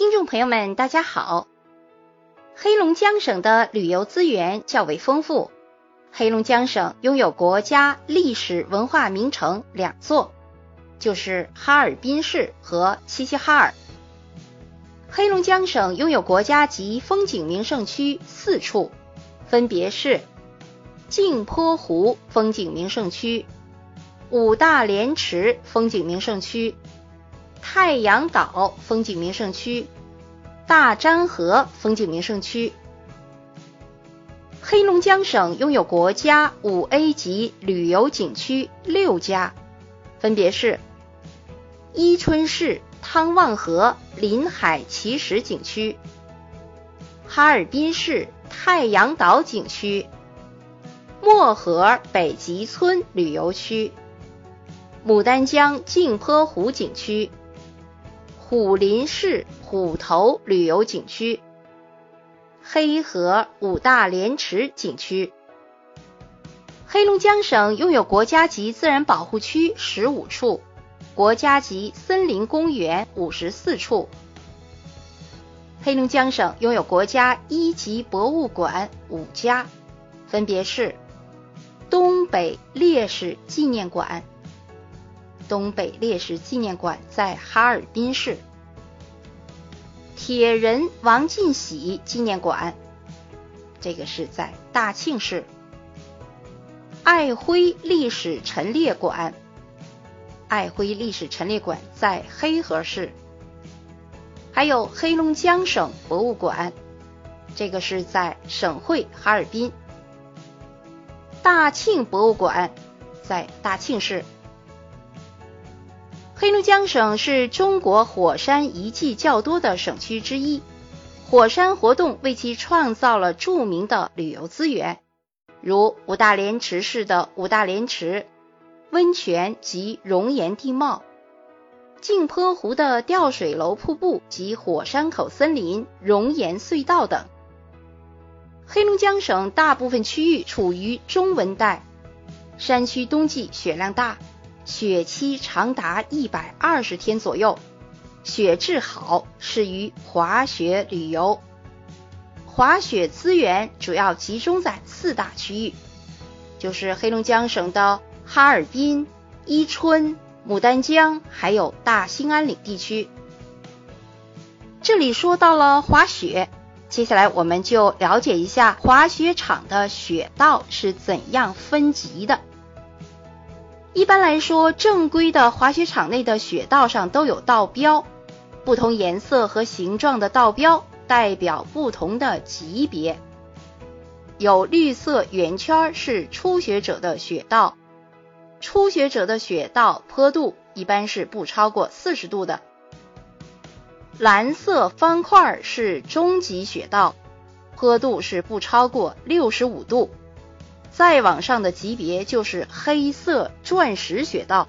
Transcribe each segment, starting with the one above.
听众朋友们，大家好。黑龙江省的旅游资源较为丰富。黑龙江省拥有国家历史文化名城两座，就是哈尔滨市和齐齐哈尔。黑龙江省拥有国家级风景名胜区四处，分别是镜泊湖风景名胜区、五大连池风景名胜区。太阳岛风景名胜区、大漳河风景名胜区。黑龙江省拥有国家五 A 级旅游景区六家，分别是伊春市汤旺河临海奇石景区、哈尔滨市太阳岛景区、漠河北极村旅游区、牡丹江镜泊湖景区。虎林市虎头旅游景区、黑河五大连池景区。黑龙江省拥有国家级自然保护区十五处，国家级森林公园五十四处。黑龙江省拥有国家一级博物馆五家，分别是东北烈士纪念馆。东北烈士纪念馆在哈尔滨市，铁人王进喜纪念馆，这个是在大庆市，爱辉历史陈列馆，爱辉历史陈列馆在黑河市，还有黑龙江省博物馆，这个是在省会哈尔滨，大庆博物馆在大庆市。黑龙江省是中国火山遗迹较多的省区之一，火山活动为其创造了著名的旅游资源，如五大连池市的五大连池、温泉及熔岩地貌，镜泊湖的吊水楼瀑布及火山口森林、熔岩隧道等。黑龙江省大部分区域处于中温带，山区冬季雪量大。雪期长达一百二十天左右，雪质好，适于滑雪旅游。滑雪资源主要集中在四大区域，就是黑龙江省的哈尔滨、伊春、牡丹江，还有大兴安岭地区。这里说到了滑雪，接下来我们就了解一下滑雪场的雪道是怎样分级的。一般来说，正规的滑雪场内的雪道上都有道标，不同颜色和形状的道标代表不同的级别。有绿色圆圈是初学者的雪道，初学者的雪道坡度一般是不超过四十度的。蓝色方块是中级雪道，坡度是不超过六十五度。再往上的级别就是黑色钻石雪道，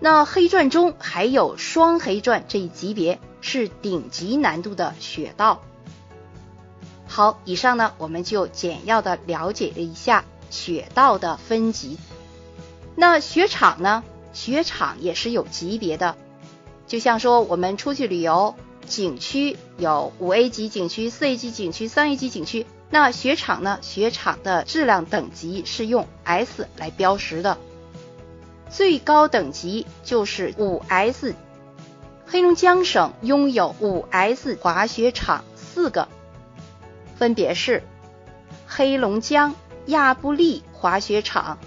那黑钻中还有双黑钻这一级别是顶级难度的雪道。好，以上呢我们就简要的了解了一下雪道的分级。那雪场呢？雪场也是有级别的，就像说我们出去旅游，景区有五 A 级景区、四 A 级景区、三 A 级景区。那雪场呢？雪场的质量等级是用 S 来标识的，最高等级就是五 S。黑龙江省拥有五 S 滑雪场四个，分别是黑龙江亚布力滑雪场，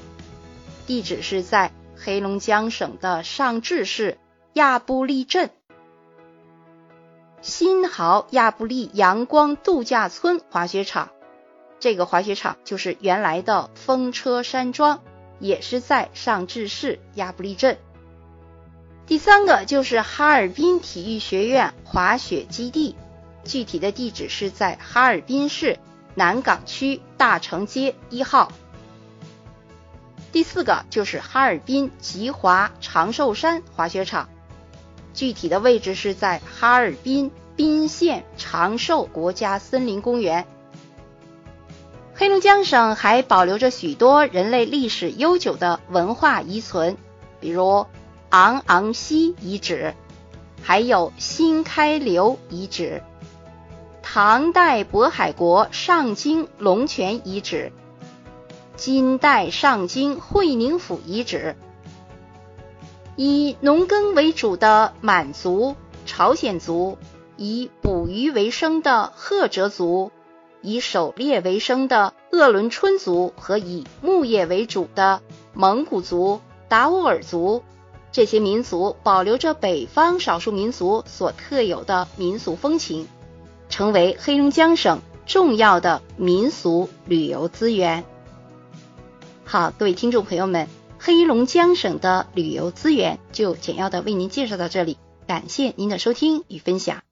地址是在黑龙江省的尚志市亚布力镇。新濠亚布力阳光度假村滑雪场，这个滑雪场就是原来的风车山庄，也是在尚志市亚布力镇。第三个就是哈尔滨体育学院滑雪基地，具体的地址是在哈尔滨市南岗区大成街一号。第四个就是哈尔滨吉华长寿山滑雪场。具体的位置是在哈尔滨宾县长寿国家森林公园。黑龙江省还保留着许多人类历史悠久的文化遗存，比如昂昂溪遗址、还有新开流遗址、唐代渤海国上京龙泉遗址、金代上京会宁府遗址。以农耕为主的满族、朝鲜族，以捕鱼为生的赫哲族，以狩猎为生的鄂伦春族和以牧业为主的蒙古族、达斡尔族。这些民族保留着北方少数民族所特有的民俗风情，成为黑龙江省重要的民俗旅游资源。好，各位听众朋友们，黑龙江省的旅游资源就简要的为您介绍到这里，感谢您的收听与分享。